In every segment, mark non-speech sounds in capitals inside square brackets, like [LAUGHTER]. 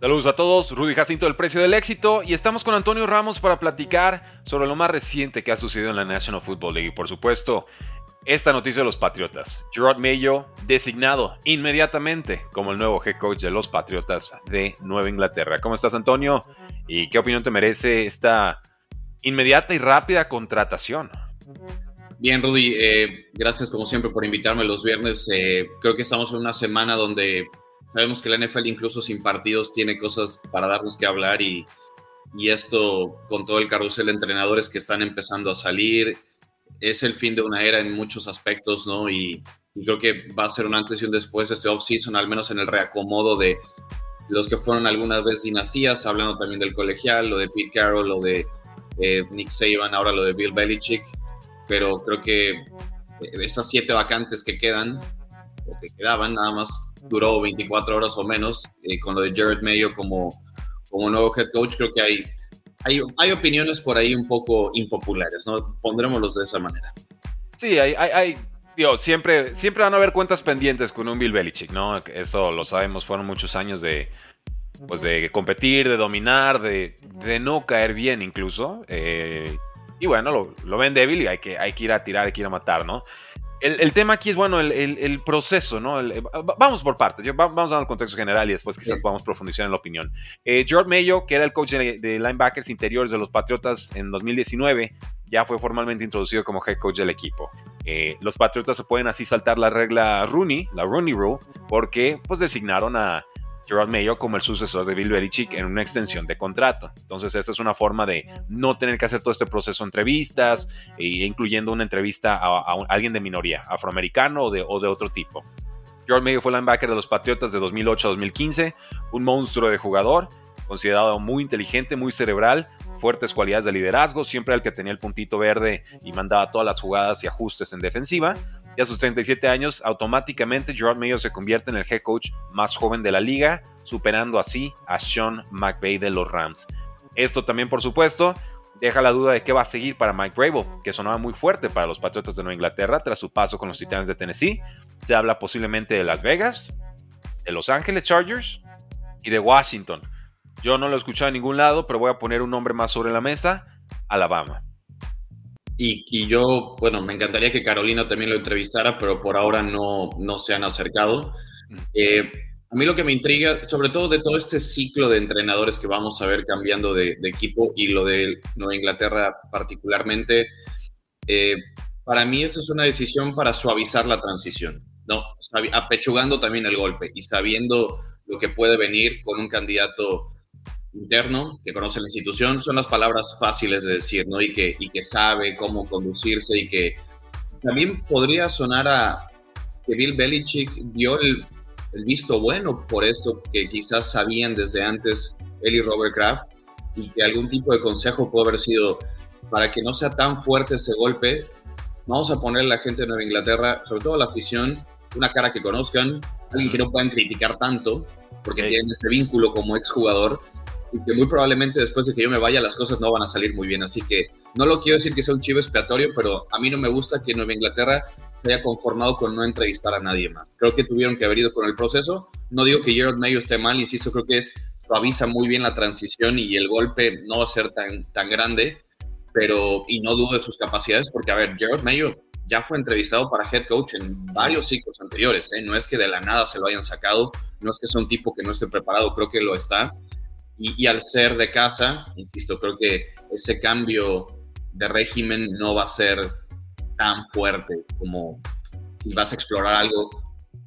Saludos a todos, Rudy Jacinto del Precio del Éxito y estamos con Antonio Ramos para platicar sobre lo más reciente que ha sucedido en la National Football League y por supuesto esta noticia de los Patriotas. Gerard Mayo designado inmediatamente como el nuevo head coach de los Patriotas de Nueva Inglaterra. ¿Cómo estás Antonio? ¿Y qué opinión te merece esta inmediata y rápida contratación? Bien, Rudy, eh, gracias como siempre por invitarme los viernes. Eh, creo que estamos en una semana donde Sabemos que la NFL incluso sin partidos tiene cosas para darnos que hablar y, y esto con todo el carrusel de entrenadores que están empezando a salir, es el fin de una era en muchos aspectos, ¿no? Y, creo que va a ser un antes y un después este off-season, al menos en el reacomodo de los que fueron algunas veces dinastías, hablando también del colegial, lo de Pete Carroll, lo de eh, Nick Saban, ahora lo de Bill Belichick, pero creo que eh, esas siete vacantes que quedan que quedaban, nada más duró 24 horas o menos, eh, con lo de Jared Mayo como, como nuevo head coach, creo que hay, hay, hay opiniones por ahí un poco impopulares, ¿no? Pondrémoslos de esa manera. Sí, hay, hay, digo, siempre, siempre van a haber cuentas pendientes con un Bill Belichick, ¿no? Eso lo sabemos, fueron muchos años de, pues de competir, de dominar, de, de no caer bien incluso. Eh, y bueno, lo, lo, ven débil y hay que, hay que ir a tirar, hay que ir a matar, ¿no? El, tema aquí es, bueno, el, proceso, ¿no? Eh, vamos por partes. vamos a dar el contexto general y después quizás podamos profundizar en la opinión. Eh, George Mayo, que era el coach de, linebackers interiores de los Patriotas en 2019, ya fue formalmente introducido como head coach del equipo. Eh, los Patriotas se pueden así saltar la regla Rooney, la Rooney Rule, porque pues designaron a, Gerard Mayo como el sucesor de Bill Belichick en una extensión de contrato. Entonces, esta es una forma de no tener que hacer todo este proceso de entrevistas, e incluyendo una entrevista a, alguien de minoría, afroamericano o de, otro tipo. Gerard Mayo fue linebacker de los Patriotas de 2008 a 2015, un monstruo de jugador, considerado muy inteligente, muy cerebral, fuertes cualidades de liderazgo, siempre el que tenía el puntito verde y mandaba todas las jugadas y ajustes en defensiva, y a sus 37 años, automáticamente Gerard Mayo se convierte en el head coach más joven de la liga, superando así a Sean McVay de los Rams. Esto también, por supuesto, deja la duda de qué va a seguir para Mike Bravo, que sonaba muy fuerte para los Patriotas de Nueva Inglaterra tras su paso con los Titanes de Tennessee. Se habla posiblemente de Las Vegas, de Los Ángeles Chargers y de Washington. Yo no lo he escuchado en ningún lado, pero voy a poner un nombre más sobre la mesa, Alabama. Y, yo, bueno, me encantaría que Carolina también lo entrevistara, pero por ahora no, no se han acercado. Eh, a mí lo que me intriga, sobre todo de todo este ciclo de entrenadores que vamos a ver cambiando de, equipo y lo de Nueva Inglaterra particularmente, eh, para mí eso es una decisión para suavizar la transición, ¿no? Apechugando también el golpe y sabiendo lo que puede venir con un candidato interno, que conoce la institución, son las palabras fáciles de decir, ¿no? Y que, y que sabe cómo conducirse y que también podría sonar a que Bill Belichick dio el, visto bueno por eso que quizás sabían desde antes él y Robert Kraft y que algún tipo de consejo puede haber sido para que no sea tan fuerte ese golpe, vamos a poner a la gente de Nueva Inglaterra, sobre todo a la afición, una cara que conozcan, alguien que no puedan criticar tanto, porque tienen ese vínculo como exjugador, y que muy probablemente después de que yo me vaya las cosas no van a salir muy bien. Así que no lo quiero decir que sea un chivo expiatorio, pero a mí no me gusta que Nueva Inglaterra se haya conformado con no entrevistar a nadie más. Creo que tuvieron que haber ido con el proceso. No digo que Gerard Mayo esté mal, insisto, creo que es suaviza muy bien la transición y el golpe no va a ser tan, tan grande, pero y no dudo de sus capacidades porque, a ver, Gerard Mayo ya fue entrevistado para head coach en varios ciclos anteriores, ¿eh? no es que de la nada se lo hayan sacado, no es que sea un tipo que no esté preparado, creo que lo está y, al ser de casa, insisto, creo que ese cambio de régimen no va a ser tan fuerte como si vas a explorar algo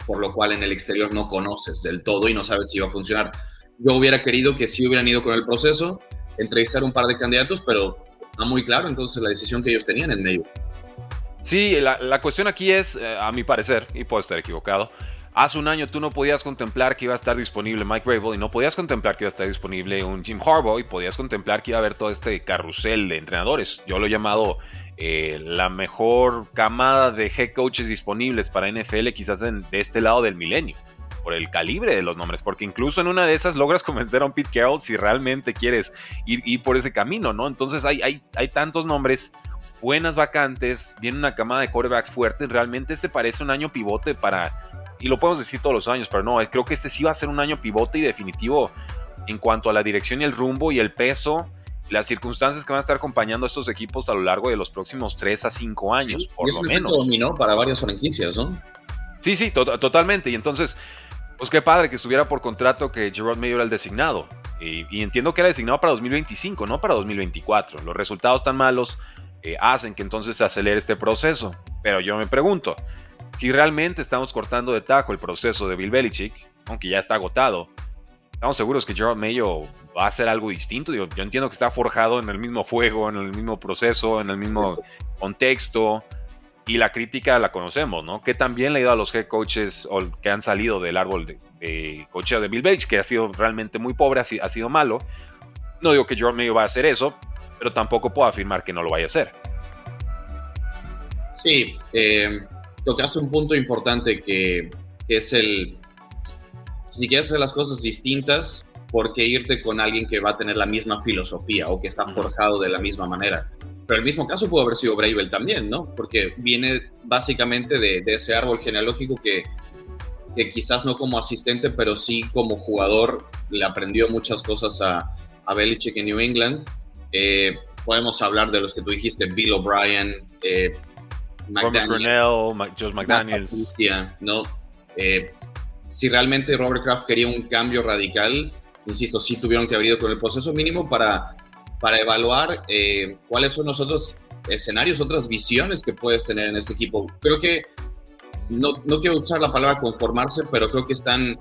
por lo cual en el exterior no conoces del todo y no sabes si va a funcionar. Yo hubiera querido que sí hubieran ido con el proceso, entrevistar un par de candidatos, pero está muy claro entonces la decisión que ellos tenían en medio. Sí, la, cuestión aquí es, eh, a mi parecer, y puedo estar equivocado, Hace un año tú no podías contemplar que iba a estar disponible Mike Rabel y no podías contemplar que iba a estar disponible un Jim Harbaugh y podías contemplar que iba a haber todo este carrusel de entrenadores. Yo lo he llamado eh, la mejor camada de head coaches disponibles para NFL quizás de este lado del milenio por el calibre de los nombres, porque incluso en una de esas logras convencer a un Pete Carroll si realmente quieres ir, por ese camino, ¿no? Entonces hay, hay, hay tantos nombres, buenas vacantes, viene una camada de quarterbacks fuertes, realmente este parece un año pivote para y lo podemos decir todos los años, pero no, creo que este sí va a ser un año pivote y definitivo en cuanto a la dirección y el rumbo y el peso, las circunstancias que van a estar acompañando a estos equipos a lo largo de los próximos 3 a 5 años, por lo menos. dominó para varias franquicias, ¿no? Sí, sí, totalmente. Y entonces, pues qué padre que estuviera por contrato que Gerard Mayo era el designado. Y, entiendo que era designado para 2025, no para 2024. Los resultados tan malos eh, hacen que entonces se acelere este proceso. Pero yo me pregunto, si realmente estamos cortando de tajo el proceso de Bill Belichick, aunque ya está agotado, estamos seguros que Gerard Mayo va a hacer algo distinto. Yo, yo entiendo que está forjado en el mismo fuego, en el mismo proceso, en el mismo contexto. Y la crítica la conocemos, ¿no? Que también le ha ido a los head coaches que han salido del árbol de, de de Bill Belichick, que ha sido realmente muy pobre, ha, sido malo. No digo que Gerard Mayo va a hacer eso, pero tampoco puedo afirmar que no lo vaya a hacer. Sí, eh, tocaste un punto importante que, es el, si quieres hacer las cosas distintas, ¿por qué irte con alguien que va a tener la misma filosofía o que está forjado de la misma manera? Pero el mismo caso pudo haber sido Bravel también, ¿no? Porque viene básicamente de, ese árbol genealógico que, que, quizás no como asistente, pero sí como jugador le aprendió muchas cosas a, a Belichick en New England. Eh, podemos hablar de los que tú dijiste, Bill O'Brien, eh, McDaniel, Josh McDaniels. ¿no? Eh, si realmente Robert Kraft quería un cambio radical, insisto, sí tuvieron que haber ido con el proceso mínimo para, para evaluar eh, cuáles son los otros escenarios, otras visiones que puedes tener en este equipo. Creo que, no, no quiero usar la palabra conformarse, pero creo que están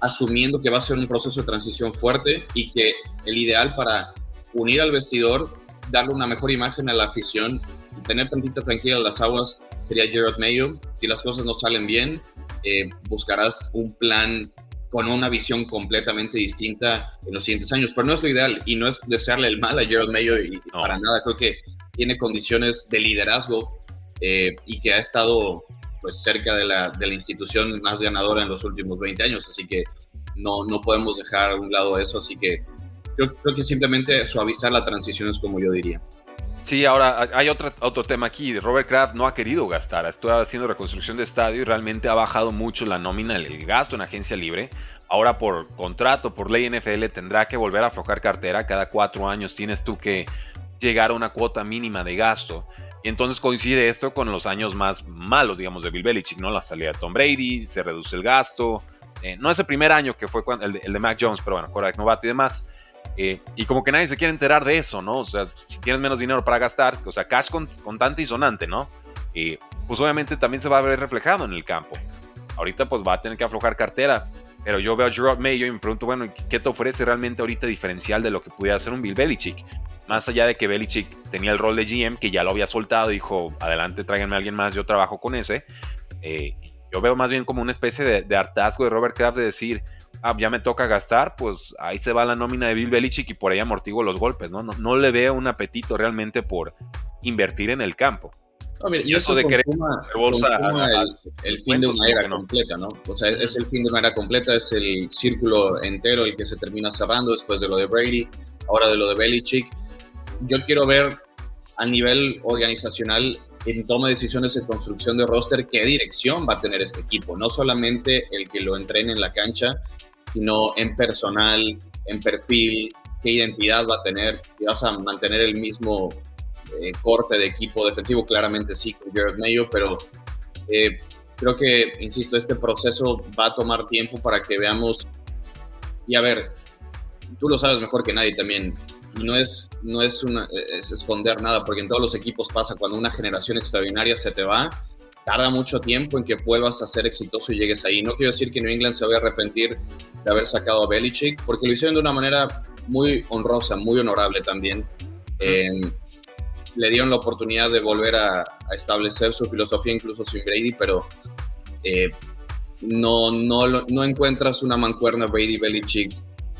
asumiendo que va a ser un proceso de transición fuerte y que el ideal para unir al vestidor, darle una mejor imagen a la afición tener tantita tranquila las aguas sería Gerard Mayo. Si las cosas no salen bien, eh, buscarás un plan con una visión completamente distinta en los siguientes años. Pero no es lo ideal y no es desearle el mal a Gerald Mayo y, para nada. Creo que tiene condiciones de liderazgo eh, y que ha estado pues cerca de la, de la, institución más ganadora en los últimos 20 años. Así que no, no podemos dejar a un lado eso. Así que creo, creo que simplemente suavizar la transición es como yo diría. Sí, ahora hay otro, otro tema aquí. Robert Kraft no ha querido gastar. Está haciendo reconstrucción de estadio y realmente ha bajado mucho la nómina, el gasto en agencia libre. Ahora por contrato, por ley NFL, tendrá que volver a aflojar cartera. Cada cuatro años tienes tú que llegar a una cuota mínima de gasto. Y entonces coincide esto con los años más malos, digamos, de Bill Belichick, ¿no? La salida de Tom Brady, se reduce el gasto. Eh, no es el primer año que fue el, de, el de Mac Jones, pero bueno, correcto, novato y demás. Eh, y como que nadie se quiere enterar de eso, ¿no? O sea, si tienes menos dinero para gastar, o sea, cash contante y sonante, ¿no? Y pues obviamente también se va a ver reflejado en el campo. Ahorita pues va a tener que aflojar cartera. Pero yo veo a Gerard Mayo y me pregunto, bueno, ¿qué te ofrece realmente ahorita diferencial de lo que pudiera hacer un Bill Belichick? Más allá de que Belichick tenía el rol de GM, que ya lo había soltado, dijo, adelante, tráiganme a alguien más, yo trabajo con ese. Eh, yo veo más bien como una especie de, de hartazgo de Robert Kraft de decir, ah, ya me toca gastar, pues ahí se va la nómina de Bill Belichick y por ahí amortiguo los golpes, ¿no? No, le veo un apetito realmente por invertir en el campo. No, mira, eso de querer el, fin de una era completa, ¿no? O sea, es, el fin de una era completa, es el círculo entero el que se termina cerrando después de lo de Brady, ahora de lo de Belichick. Yo quiero ver a nivel organizacional en toma de decisiones de construcción de roster, qué dirección va a tener este equipo, no solamente el que lo entrene en la cancha, sino en personal, en perfil, qué identidad va a tener, y vas a mantener el mismo eh, corte de equipo defensivo, claramente sí con Jared Mayo, pero eh, creo que, insisto, este proceso va a tomar tiempo para que veamos, y a ver, tú lo sabes mejor que nadie también, no es, no es, una, es esconder nada, porque en todos los equipos pasa cuando una generación extraordinaria se te va, tarda mucho tiempo en que vuelvas a ser exitoso y llegues ahí. No quiero decir que New England se vaya a arrepentir de haber sacado a Belichick, porque lo hicieron de una manera muy honrosa, muy honorable también. Eh, le dieron la oportunidad de volver a, establecer su filosofía incluso sin Brady, pero eh, no, no, no encuentras una mancuerna Brady Belichick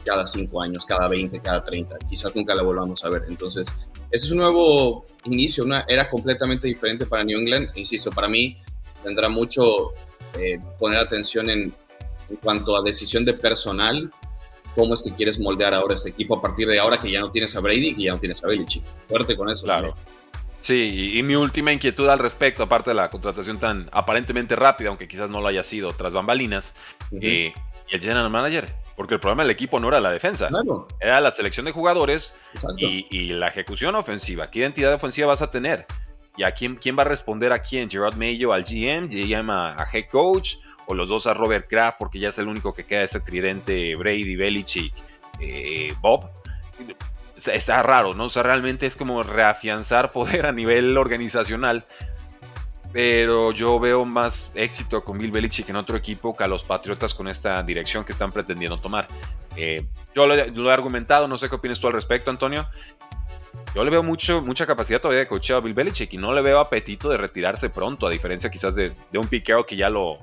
cada cinco años, cada 20, cada 30. Quizás nunca la volvamos a ver. Entonces, ese es un nuevo inicio, una era completamente diferente para New England. Insisto, para mí tendrá mucho eh, poner atención en, en cuanto a decisión de personal, cómo es que quieres moldear ahora ese equipo a partir de ahora que ya no tienes a Brady y ya no tienes a Belichick. Fuerte con eso. Claro. Sí, y, mi última inquietud al respecto, aparte de la contratación tan aparentemente rápida, aunque quizás no lo haya sido tras bambalinas, eh, y el general manager. Porque el problema del equipo no era la defensa, era la selección de jugadores y, la ejecución ofensiva. ¿Qué identidad ofensiva vas a tener? ¿Y a quién, quién va a responder a quién? ¿Gerard Mayo al GM? ¿GM a, head coach? ¿O los dos a Robert Kraft? Porque ya es el único que queda ese tridente Brady, Belichick, eh, Bob está raro, ¿no? O sea, realmente es como reafianzar [LAUGHS] poder a nivel organizacional. Pero yo veo más éxito con Bill Belichick en otro equipo que a los Patriotas con esta dirección que están pretendiendo tomar. Eh, yo lo, he argumentado, no sé qué opinas tú al respecto, Antonio. Yo le veo mucho, mucha capacidad todavía de coacheo a Bill Belichick y no le veo apetito de retirarse pronto, a diferencia quizás de, un piqueo que ya lo,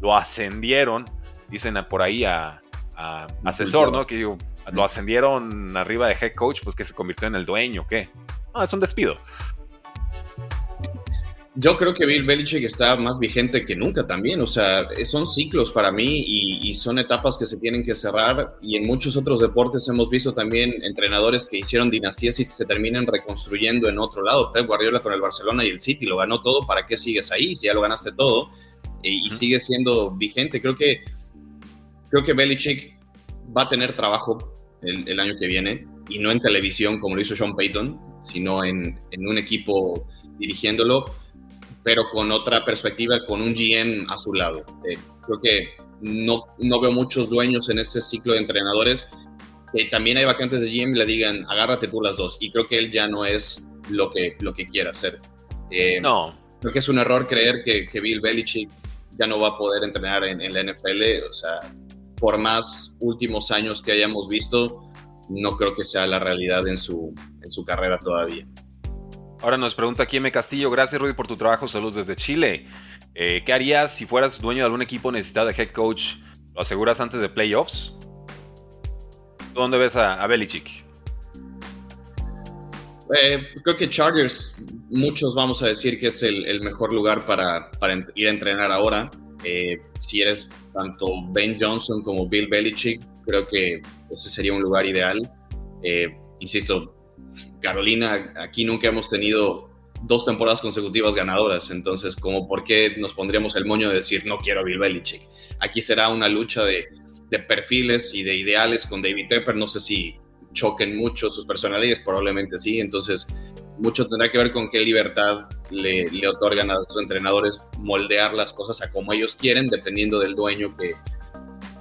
lo ascendieron, dicen por ahí a, a asesor, ¿no? Que digo, lo ascendieron arriba de head coach, pues que se convirtió en el dueño, ¿qué? No, es un despido. Yo creo que Bill Belichick está más vigente que nunca también. O sea, son ciclos para mí y, son etapas que se tienen que cerrar. Y en muchos otros deportes hemos visto también entrenadores que hicieron dinastías y se terminan reconstruyendo en otro lado. Pep Guardiola con el Barcelona y el City lo ganó todo. ¿Para qué sigues ahí si ya lo ganaste todo? Y, y sigue siendo vigente. Creo que, creo que Belichick va a tener trabajo el, año que viene y no en televisión como lo hizo Sean Payton, sino en, un equipo dirigiéndolo, pero con otra perspectiva, con un GM a su lado. Eh, creo que no, no veo muchos dueños en este ciclo de entrenadores que también hay vacantes de GM y le digan, agárrate tú las dos. Y creo que él ya no es lo que, lo que quiere hacer. Eh, no. Creo que es un error creer que, que Bill Belichick ya no va a poder entrenar en, en la NFL. O sea, por más últimos años que hayamos visto, no creo que sea la realidad en su, en su carrera todavía. Ahora nos pregunta aquí M. Castillo, gracias Rudy por tu trabajo, saludos desde Chile. Eh, ¿Qué harías si fueras dueño de algún equipo necesitado de head coach? ¿Lo aseguras antes de playoffs? ¿Dónde ves a, Belichick? Eh, creo que Chargers, muchos vamos a decir que es el, mejor lugar para, ir a entrenar ahora. Eh, si eres tanto Ben Johnson como Bill Belichick, creo que ese sería un lugar ideal. Insisto, Carolina, aquí nunca hemos tenido dos temporadas consecutivas ganadoras, entonces como por qué nos pondríamos el moño de decir no quiero a Bill Belichick. Aquí será una lucha de, perfiles y de ideales con David Tepper, no sé si choquen mucho sus personalidades, probablemente sí, entonces mucho tendrá que ver con qué libertad le, le, otorgan a sus entrenadores moldear las cosas a como ellos quieren, dependiendo del dueño que,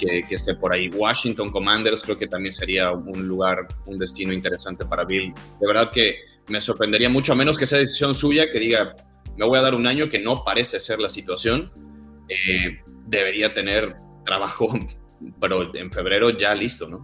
que, que, esté por ahí. Washington Commanders creo que también sería un lugar, un destino interesante para Bill. De verdad que me sorprendería mucho, a menos que sea decisión suya, que diga, me voy a dar un año que no parece ser la situación. Eh, debería tener trabajo, [LAUGHS] pero en febrero ya listo, ¿no?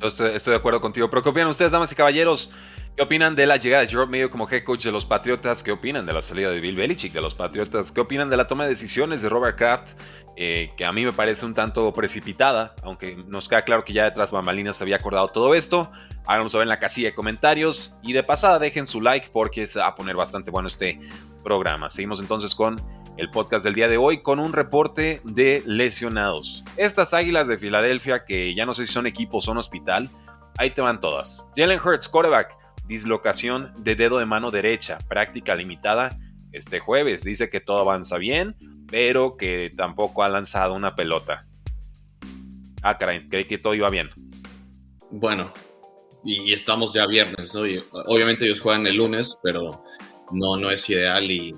Estoy, de acuerdo contigo. Pero ¿qué opinan ustedes, damas y caballeros? ¿Qué opinan de la llegada de Gerard Mayo como head coach de los Patriotas? ¿Qué opinan de la salida de Bill Belichick de los Patriotas? ¿Qué opinan de la toma de decisiones de Robert Kraft? Eh, que a mí me parece un tanto precipitada, aunque nos queda claro que ya detrás bambalinas se había acordado todo esto. Háganos saber en la casilla de comentarios y de pasada dejen su like porque se va a poner bastante bueno este programa. Seguimos entonces con el podcast del día de hoy con un reporte de lesionados. Estas águilas de Filadelfia, que ya no sé si son equipo o son hospital, ahí te van todas. Jalen Hurts, quarterback, dislocación de dedo de mano derecha, práctica limitada este jueves. Dice que todo avanza bien, pero que tampoco ha lanzado una pelota. Ah, creí que todo iba bien. Bueno, y estamos ya viernes, obviamente ellos juegan el lunes, pero no, no es ideal y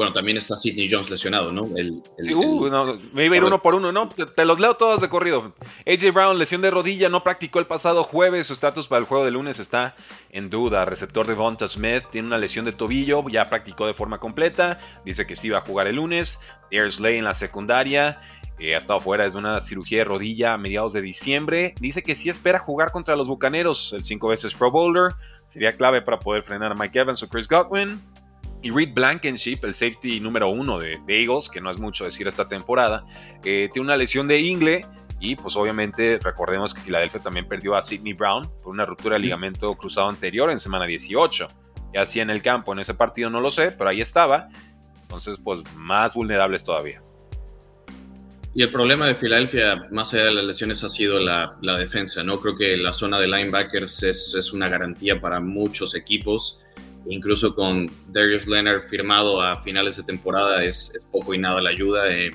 bueno, también está Sidney Jones lesionado, ¿no? Uh, me iba a ir uno por uno, ¿no? Te, los leo todos de corrido. AJ Brown, lesión de rodilla, no practicó el pasado jueves. Su estatus para el juego de lunes está en duda. Receptor de Vonta Smith tiene una lesión de tobillo, ya practicó de forma completa. Dice que sí va a jugar el lunes. Ayers Lay en la secundaria. Ha estado fuera desde una cirugía de rodilla a mediados de diciembre. Dice que sí espera jugar contra los Bucaneros, el cinco veces Pro Bowler. Sería clave para poder frenar a Mike Evans o Chris Godwin. Y Reed Blankenship, el safety número uno de, Eagles, que no es mucho decir esta temporada, eh, tiene una lesión de ingle y pues obviamente recordemos que Filadelfia también perdió a Sidney Brown por una ruptura de ligamento cruzado anterior en semana 18. Y así en el campo en ese partido no lo sé, pero ahí estaba. Entonces pues más vulnerables todavía. Y el problema de Filadelfia, más allá de las lesiones, ha sido la, defensa, ¿no? Creo que la zona de linebackers es, es una garantía para muchos equipos. Incluso con Darius Leonard firmado a finales de temporada es, poco y nada la ayuda. de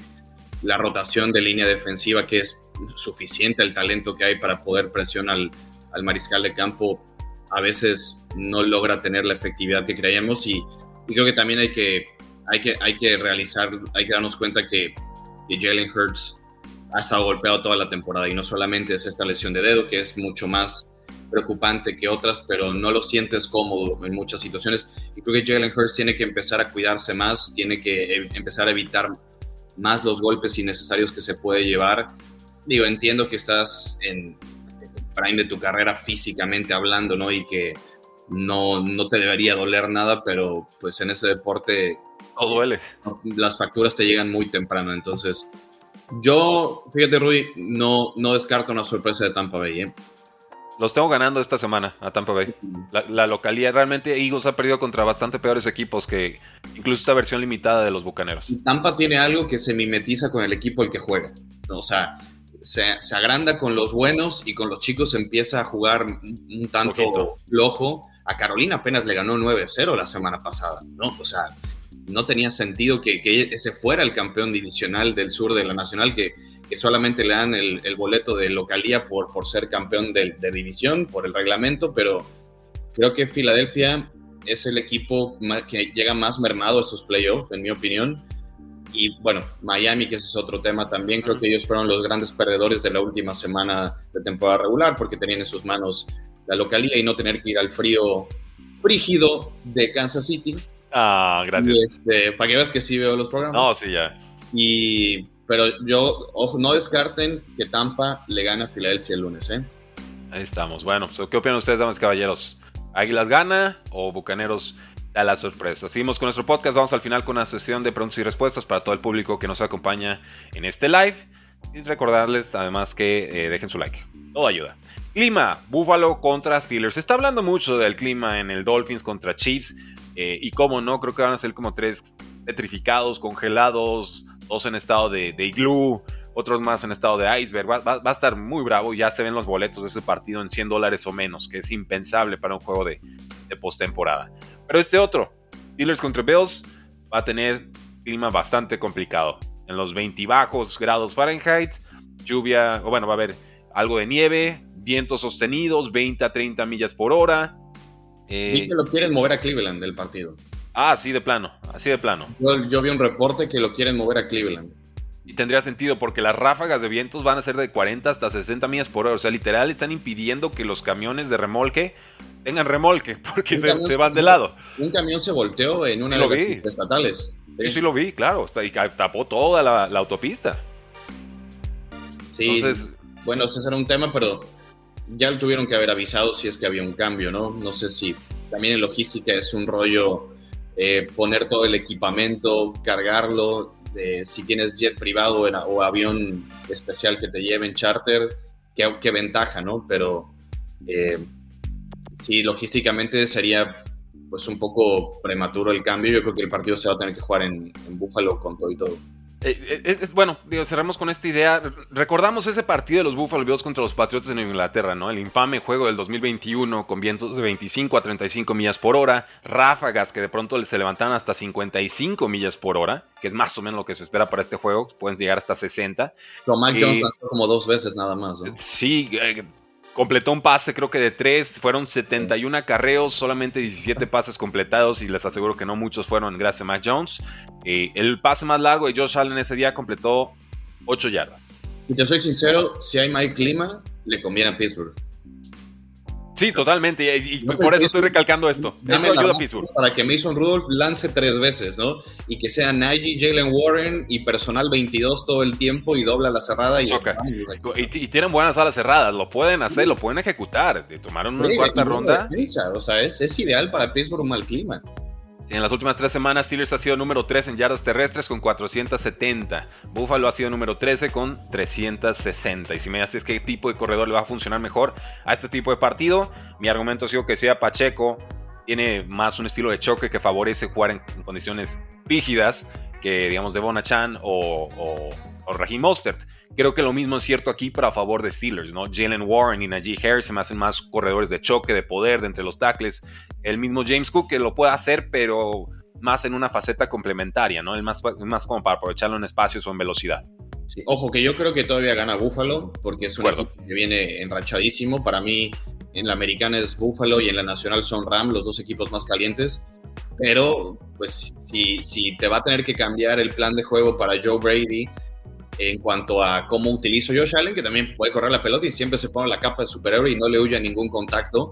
la rotación de línea defensiva que es suficiente el talento que hay para poder presionar al, mariscal de campo, a veces no logra tener la efectividad que creíamos y, creo que también hay que, hay, que, hay que realizar, hay que darnos cuenta que, Jalen Hurts ha estado golpeado toda la temporada y no solamente es esta lesión de dedo, que es mucho más preocupante que otras, pero no lo sientes cómodo en muchas situaciones. Y creo que Jalen Hurts tiene que empezar a cuidarse más, tiene que e, empezar a evitar más los golpes innecesarios que se puede llevar digo, entiendo que estás en prime de tu carrera físicamente hablando, ¿no? Y que no, no te debería doler nada, pero pues en ese deporte... No duele. Las facturas te llegan muy temprano, entonces... Yo, fíjate, Rudy, no, no descarto una sorpresa de Tampa Bay, ¿eh? Los tengo ganando esta semana a Tampa Bay. La, localidad realmente Eagles ha perdido contra bastante peores equipos que incluso esta versión limitada de los Bucaneros. Tampa tiene algo que se mimetiza con el equipo el que juega. O sea, se, agranda con los buenos y con los chicos empieza a jugar un tanto flojo. A Carolina apenas le ganó 9-0 la semana pasada, ¿no? O sea, no tenía sentido que, ese fuera el campeón divisional del sur de la Nacional, que, que solamente le dan el, boleto de localía por, por ser campeón de, de, división, por el reglamento, pero creo que Filadelfia es el equipo que llega más mermado a estos playoffs, en mi opinión y bueno, Miami, que ese es otro tema también, creo que ellos fueron los grandes perdedores de la última semana de temporada regular porque tenían en sus manos la localía y no tener que ir al frío frígido de Kansas City. Ah, gracias. este, para que veas que sí veo los programas. No, sí, ya. Y, pero yo, ojo, no descarten que Tampa le gana a Filadelfia el lunes, ¿eh? Ahí estamos. Bueno, pues, ¿qué opinan ustedes, damas caballeros? ¿Águilas gana o Bucaneros a la sorpresa. Seguimos con nuestro podcast, vamos al final con una sesión de preguntas y respuestas para todo el público que nos acompaña en este live. Y recordarles además que eh, dejen su like, todo ayuda. Clima, Buffalo contra Steelers. Se está hablando mucho del clima en el Dolphins contra Chiefs. Eh, y cómo no, creo que van a ser como tres petrificados, congelados, dos en estado de, de otros más en estado de iceberg. Va, a estar muy bravo. Ya se ven los boletos de ese partido en 100 dólares o menos, que es impensable para un juego de, de postemporada. Pero este otro, Steelers contra Bills, va a tener clima bastante complicado. En los 20 bajos grados Fahrenheit, lluvia, o bueno, va a haber algo de nieve, vientos sostenidos, 20 a 30 millas por hora. Eh, que lo quieren mover a Cleveland del partido. Ah, así de plano, así de plano. Yo, vi un reporte que lo quieren mover a Cleveland. Y tendría sentido porque las ráfagas de vientos van a ser de 40 hasta 60 millas por hora. O sea, literal están impidiendo que los camiones de remolque tengan remolque [LAUGHS] porque se, van de lado. Un camión se volteó en una de las estatales. ¿sí? sí lo vi, claro. Y tapó toda la, autopista. Sí. Entonces, bueno, ese era un tema, pero ya lo tuvieron que haber avisado si es que había un cambio, ¿no? No sé si también en logística es un rollo eh, poner todo el equipamiento, cargarlo, si tienes jet privado o avión especial que te lleven charter, qué, qué ventaja, ¿no? Pero eh, sí, logísticamente sería pues un poco prematuro el cambio. Yo creo que el partido se va a tener que jugar en, en Búfalo con todo y todo. Eh, eh, es, bueno, digo, cerramos con esta idea. Recordamos ese partido de los Buffalo Bills contra los Patriots en Inglaterra, ¿no? El infame juego del 2021 con vientos de 25 a 35 millas por hora, ráfagas que de pronto se levantan hasta 55 millas por hora, que es más o menos lo que se espera para este juego, pueden llegar hasta 60. Pero Mike Jones como dos veces nada más, ¿no? Sí, eh, completó un pase, creo que de tres, fueron 71 acarreos, solamente 17 pases completados y les aseguro que no muchos fueron gracias a Mac Jones. Eh, el pase más largo de Josh Allen ese día completó 8 yardas. Y te soy sincero, si hay mal clima, le conviene a Pittsburgh. Sí, totalmente. Y, por eso estoy recalcando esto. Eso ayuda a Pittsburgh. Para que Mason Rudolph lance tres veces, ¿no? Y que sea Najee, Jalen Warren y personal 22 todo el tiempo y dobla la cerrada. Y, y, tienen buenas alas cerradas. Lo pueden hacer, lo pueden ejecutar. Tomaron una cuarta ronda. o sea, es, es ideal para Pittsburgh un mal clima. En las últimas tres semanas, Steelers ha sido número 3 en yardas terrestres con 470. Buffalo ha sido número 13 con 360. Y si me haces qué tipo de corredor le va a funcionar mejor a este tipo de partido, mi argumento ha sido que sea Pacheco. Tiene más un estilo de choque que favorece jugar en, condiciones rígidas que, digamos, de Bonachan o, o, o Raheem Mostert. Creo que lo mismo es cierto aquí para favor de Steelers, ¿no? Jalen Warren y Najee Harris se me hacen más corredores de choque, de poder, de entre los tackles. El mismo James Cook que lo puede hacer, pero más en una faceta complementaria, ¿no? Es más, más como para aprovecharlo en espacios o en velocidad. Sí, ojo, que yo creo que todavía gana Buffalo, porque es un equipo que viene enrachadísimo. Para mí, en la americana es Buffalo y en la nacional son Ram, los dos equipos más calientes. Pero, pues, si, si te va a tener que cambiar el plan de juego para Joe Brady, en cuanto a cómo utilizo Josh Allen, que también puede correr la pelota y siempre se pone la capa de superhéroe y no le huye a ningún contacto.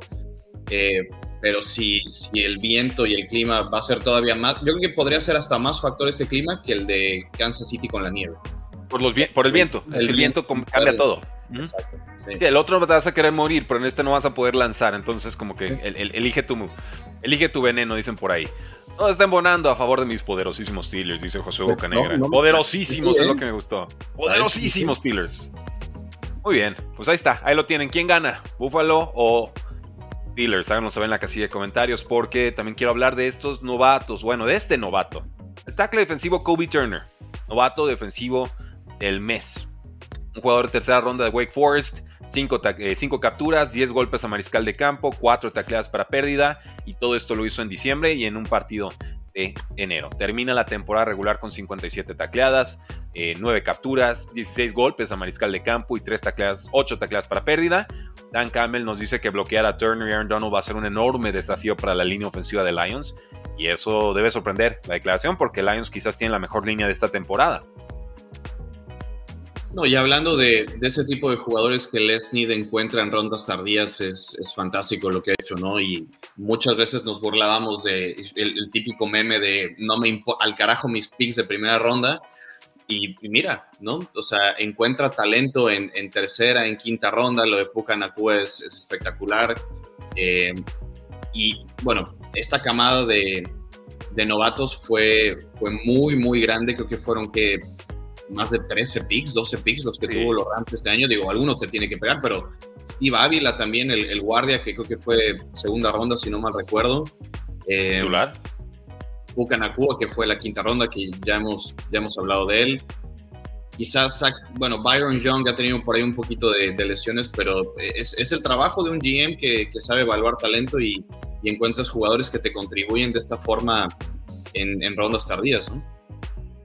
Eh, pero si, si, el viento y el clima va a ser todavía más, yo creo que podría ser hasta más factor ese clima que el de Kansas City con la nieve. Por, los, por el viento, el, viento, cambia todo. Exacto. El otro te vas a querer morir, pero en este no vas a poder lanzar, entonces como que elige, tu, elige tu veneno, dicen por ahí. No, está embonando a favor de mis poderosísimos Steelers, dice José pues Bocanegra. poderosísimos es lo que me gustó. Poderosísimos Steelers. Muy bien, pues ahí está, ahí lo tienen. ¿Quién gana? ¿Buffalo o Steelers? Háganos saber en la casilla de comentarios porque también quiero hablar de estos novatos. Bueno, de este novato. El tackle defensivo Kobe Turner. Novato defensivo del mes. Un jugador de tercera ronda de Wake Forest 5 eh, capturas, 10 golpes a mariscal de campo, 4 tacleadas para pérdida y todo esto lo hizo en diciembre y en un partido de enero. Termina la temporada regular con 57 tacleadas, 9 eh, capturas, 16 golpes a mariscal de campo y 3 tacleadas, 8 tacleadas para pérdida. Dan Campbell nos dice que bloquear a Turner y Aaron Donald va a ser un enorme desafío para la línea ofensiva de Lions y eso debe sorprender la declaración porque Lions quizás tiene la mejor línea de esta temporada. No, y hablando de, ese tipo de jugadores que Les encuentra en rondas tardías, es, fantástico lo que ha hecho, ¿no? Y muchas veces nos burlábamos de el, típico meme de no me al carajo mis picks de primera ronda. Y, mira, ¿no? O sea, encuentra talento en, tercera, en quinta ronda. Lo de Pucanacu es, es espectacular. Eh, y bueno, esta camada de, de novatos fue, fue muy, muy grande. Creo que fueron que más de 13 picks, 12 picks los que tuvo los Rams este año. Digo, algunos te tiene que pegar, pero Steve Ávila también, el, guardia, que creo que fue segunda ronda, si no mal recuerdo. Eh, ¿Titular? Nakua, que fue la quinta ronda, que ya hemos, ya hemos hablado de él. Quizás, bueno, Byron Young ha tenido por ahí un poquito de, lesiones, pero es, es, el trabajo de un GM que, que sabe evaluar talento y, y, encuentras jugadores que te contribuyen de esta forma en, en rondas tardías, ¿no?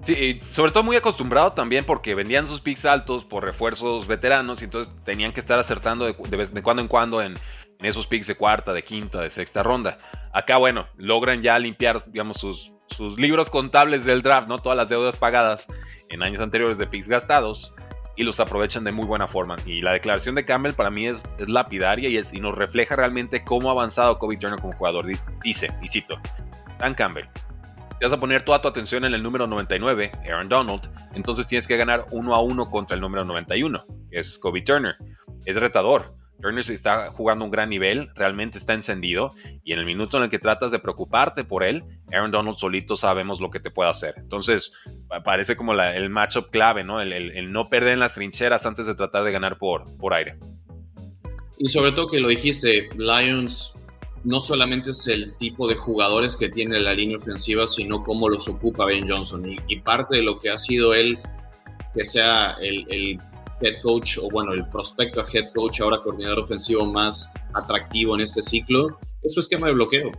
Sí, sobre todo muy acostumbrado también porque vendían sus picks altos por refuerzos veteranos y entonces tenían que estar acertando de, de, cuando en cuando en, esos picks de cuarta, de quinta, de sexta ronda. Acá, bueno, logran ya limpiar, digamos, sus, sus libros contables del draft, ¿no? Todas las deudas pagadas en años anteriores de picks gastados y los aprovechan de muy buena forma. Y la declaración de Campbell para mí es, lapidaria y, es, y nos refleja realmente cómo ha avanzado Kobe Turner como jugador. Dice, y cito, Dan Campbell, te vas a poner toda tu atención en el número 99, Aaron Donald, entonces tienes que ganar uno a uno contra el número 91, que es Kobe Turner. Es retador. Turner está jugando un gran nivel, realmente está encendido, y en el minuto en el que tratas de preocuparte por él, Aaron Donald solito sabemos lo que te puede hacer. Entonces, parece como el matchup clave, ¿no? El, no perder en las trincheras antes de tratar de ganar por, por aire. Y sobre todo que lo dijiste, Lions no solamente es el tipo de jugadores que tiene la línea ofensiva, sino cómo los ocupa Ben Johnson. Y, parte de lo que ha sido él, que sea el, head coach, o bueno, el prospecto a head coach, ahora coordinador ofensivo más atractivo en este ciclo, es su esquema de bloqueo.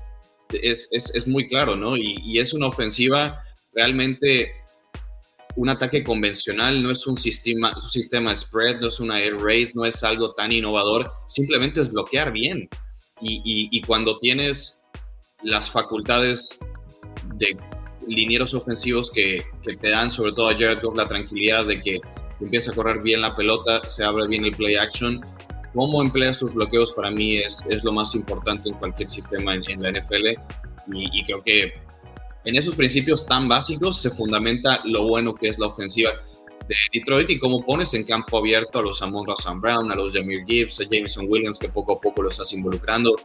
Es, muy claro, ¿no? Y, es una ofensiva realmente un ataque convencional, no es un sistema, un sistema spread, no es una air raid, no es algo tan innovador, simplemente es bloquear bien y, cuando tienes las facultades de linieros ofensivos que, te dan, sobre todo a Jared Goff, la tranquilidad de que empieza a correr bien la pelota, se abre bien el play action. Cómo emplea sus bloqueos para mí es, es lo más importante en cualquier sistema en, la NFL y, y, creo que en esos principios tan básicos se fundamenta lo bueno que es la ofensiva de Detroit y cómo pones en campo abierto a los Amon Sam Brown, a los Jameer Gibbs, a Jameson Williams, que poco a poco lo estás involucrando.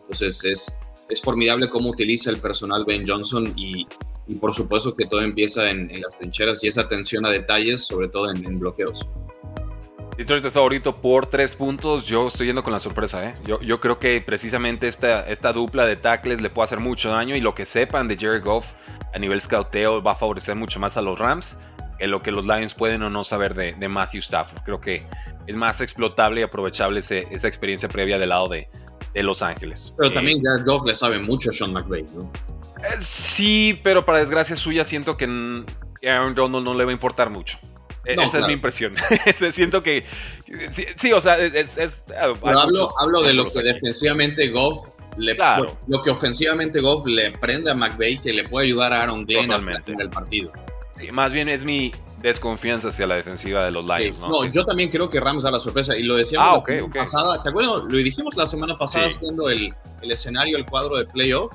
Entonces es, es formidable cómo utiliza el personal Ben Johnson y, por supuesto que todo empieza en, las trincheras y esa atención a detalles, sobre todo en, bloqueos. Detroit es favorito por tres puntos. Yo estoy yendo con la sorpresa. ¿eh? Yo, yo creo que precisamente esta, esta dupla de tackles le puede hacer mucho daño y lo que sepan de Jerry Goff a nivel scouteo va a favorecer mucho más a los Rams que lo que los Lions pueden o no saber de, de Matthew Stafford. Creo que es más explotable y aprovechable esa experiencia previa del lado de, de Los Ángeles. Pero también Jared Goff le sabe mucho a Sean McVay, ¿no? Eh, sí, pero para desgracia suya siento que Aaron Donald no le va a importar mucho. E, esa es mi impresión. [LAUGHS] siento que. Sí, o sea, es. hablo, de lo que defensivamente Goff le. Claro. Lo que ofensivamente Goff le prende a McVay que le puede ayudar a Aaron Glenn en el partido. Sí, más bien es mi desconfianza hacia la defensiva de los Lions, ¿no? No, yo también creo que Rams da la sorpresa y lo decíamos ah, la semana pasada. ¿Te acuerdas? Lo dijimos la semana pasada haciendo el, el, escenario, el cuadro de playoff,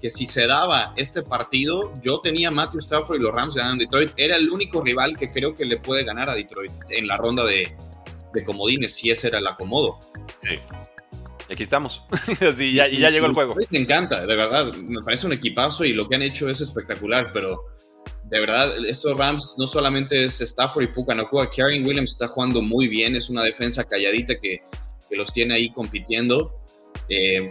que si se daba este partido, yo tenía a Matthew Stafford y los Rams ganando Detroit. Era el único rival que creo que le puede ganar a Detroit en la ronda de, de comodines, si ese era el acomodo. Sí. Y aquí estamos. [LAUGHS] y ya, ya llegó el juego. Me encanta, de verdad. Me parece un equipazo y lo que han hecho es espectacular, pero de verdad, estos Rams no solamente es Stafford y Puka juega Karen Williams está jugando muy bien, es una defensa calladita que, que los tiene ahí compitiendo. Eh,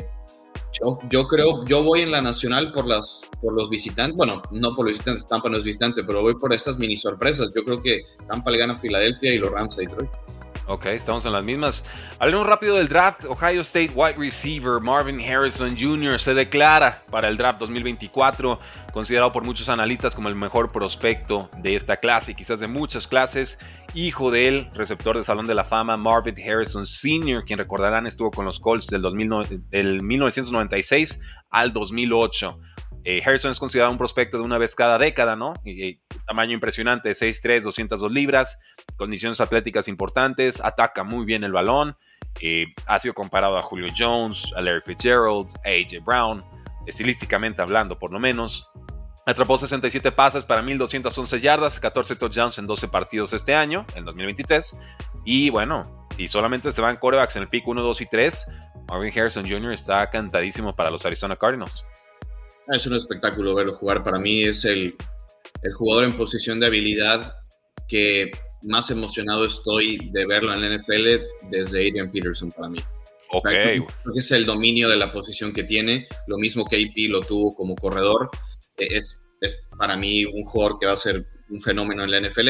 yo, creo, yo voy en la nacional por, las, por los visitantes, bueno, no por los visitantes, Tampa no es visitante, pero voy por estas mini sorpresas. Yo creo que Tampa le gana a Filadelfia y los Rams a Detroit. Ok, estamos en las mismas. Hablemos rápido del draft. Ohio State wide receiver Marvin Harrison Jr. se declara para el draft 2024, considerado por muchos analistas como el mejor prospecto de esta clase, quizás de muchas clases. Hijo de él, receptor de Salón de la Fama, Marvin Harrison Sr., quien recordarán estuvo con los Colts del, 1996 al 2008. Eh, Harrison es considerado un prospecto de una vez cada década, ¿no? Y, tamaño impresionante, 6'3, 202 libras, condiciones atléticas importantes, ataca muy bien el balón, eh, ha sido comparado a Julio Jones, a Larry Fitzgerald, a AJ Brown, estilísticamente hablando por lo menos. Atrapó 67 pases para 1211 yardas, 14 touchdowns en 12 partidos este año, en 2023. Y bueno, si solamente se van corebacks en el pick 1, 2 y 3, Marvin Harrison Jr. está cantadísimo para los Arizona Cardinals. Es un espectáculo verlo jugar. Para mí es el, el jugador en posición de habilidad que más emocionado estoy de verlo en la NFL desde Adrian Peterson para mí. Ok. Porque es el dominio de la posición que tiene, lo mismo que AP lo tuvo como corredor. E, es, es para mí un jugador que va a ser un fenómeno en la NFL.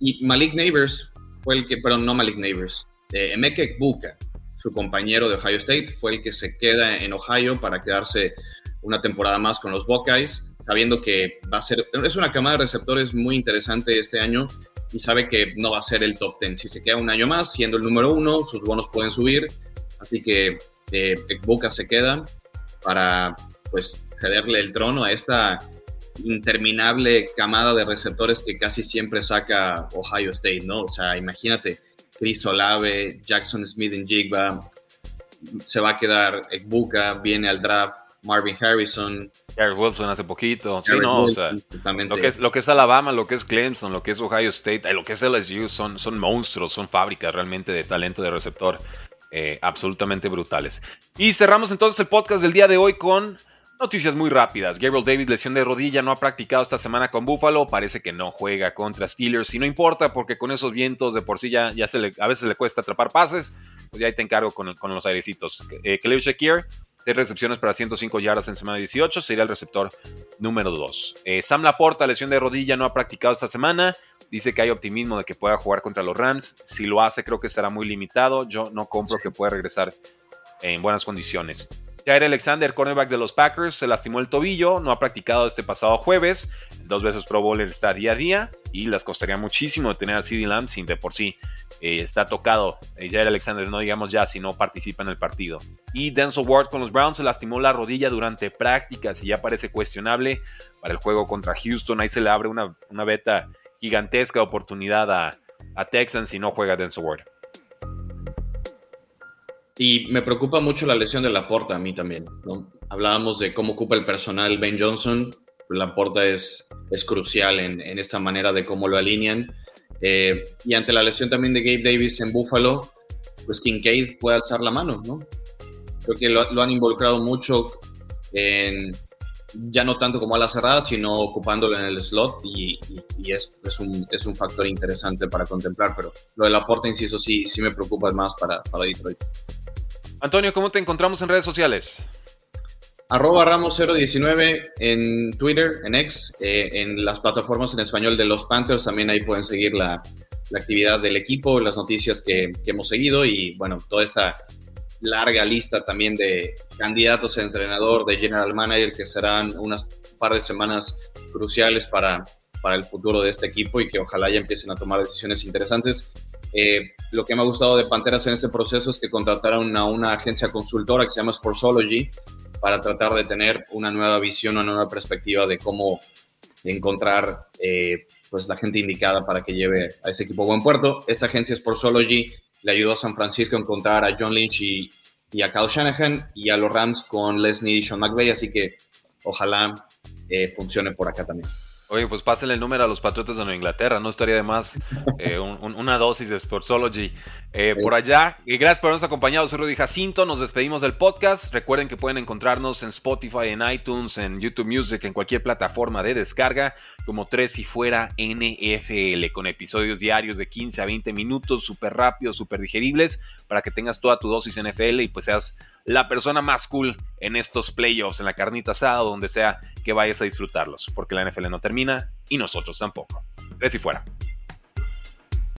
Y Malik Neighbors fue el que, perdón, no Malik Neighbors, eh, Emeke Buka, su compañero de Ohio State, fue el que se queda en Ohio para quedarse una temporada más con los Buckeyes, sabiendo que va a ser, es una camada de receptores muy interesante este año y sabe que no va a ser el top 10. Si se queda un año más siendo el número uno, sus bonos pueden subir, así que eh, se queda para pues cederle el trono a esta interminable camada de receptores que casi siempre saca Ohio State, ¿no? O sea, imagínate, Chris Olave, Jackson Smith en Jigba, se va a quedar Ekbuka, viene al draft, Marvin Harrison. Garrett Wilson hace poquito. sí, no, o sea, lo que, es, lo que es Alabama, lo que es Clemson, lo que es Ohio State, eh, lo que es LSU, son, son monstruos, son fábricas realmente de talento de receptor. Eh, absolutamente brutales. Y cerramos entonces el podcast del día de hoy con noticias muy rápidas. Gabriel Davis, lesión de rodilla, no ha practicado esta semana con Buffalo. Parece que no juega contra Steelers. Y no importa, porque con esos vientos de por sí ya, ya se le, a veces le cuesta atrapar pases. Pues ya ahí te encargo con, con los airecitos. Eh, Shakir, 6 recepciones para 105 yardas en semana 18, sería el receptor número 2. Eh, Sam Laporta, lesión de rodilla, no ha practicado esta semana. Dice que hay optimismo de que pueda jugar contra los Rams. Si lo hace, creo que estará muy limitado. Yo no compro que pueda regresar en buenas condiciones. Jair Alexander, cornerback de los Packers, se lastimó el tobillo, no ha practicado este pasado jueves, dos veces Pro Bowler está día a día y les costaría muchísimo tener a CD Lamb sin de por sí eh, está tocado. Eh, Jair Alexander, no digamos ya si no participa en el partido. Y Denzel Ward con los Browns se lastimó la rodilla durante prácticas y ya parece cuestionable para el juego contra Houston. Ahí se le abre una, una beta gigantesca oportunidad a, a Texans si no juega Denzel Ward. Y me preocupa mucho la lesión de Laporta a mí también. Hablábamos de cómo ocupa el personal Ben Johnson. Laporta es, es crucial en, en esta manera de cómo lo alinean. Eh, y ante la lesión también de Gabe Davis en Buffalo, pues Kincaid puede alzar la mano, ¿no? Creo que lo, han involucrado mucho ya no tanto como a la cerrada, sino ocupándolo en el slot y, es, un, es, un, factor interesante para contemplar, pero lo del aporte, insisto, sí, sí me preocupa más para, para Detroit. Antonio, ¿cómo te encontramos en redes sociales? Arroba Ramos019 en Twitter, en X, eh, en las plataformas en español de los Panthers, también ahí pueden seguir la, la actividad del equipo, las noticias que, hemos seguido y bueno, toda esta larga lista también de candidatos a entrenador, de general manager, que serán unas par de semanas cruciales para, para el futuro de este equipo y que ojalá ya empiecen a tomar decisiones interesantes. Eh, lo que me ha gustado de Panteras en este proceso es que contrataron a una agencia consultora que se llama Sportsology para tratar de tener una nueva visión, una nueva perspectiva de cómo encontrar eh, pues la gente indicada para que lleve a ese equipo a buen puerto. Esta agencia Sportsology le ayudó a San Francisco a encontrar a John Lynch y, a Kyle Shanahan y a los Rams con Leslie y Sean McVay, así que ojalá eh, funcione por acá también. Oye, pues pásenle el número a los Patriotas de Nueva Inglaterra, no estaría de más [LAUGHS] eh, una dosis de Sportsology eh, por allá. Y gracias por habernos acompañado, soy Rudy Jacinto, nos despedimos del podcast. Recuerden que pueden encontrarnos en Spotify, en iTunes, en YouTube Music, en cualquier plataforma de descarga, como tres y fuera NFL, con episodios diarios de 15 a 20 minutos, súper rápidos, súper digeribles, para que tengas toda tu dosis NFL y pues seas la persona más cool en estos playoffs, en la carnita asada o donde sea que vayas a disfrutarlos, porque la NFL no termina y nosotros tampoco. Tres y fuera.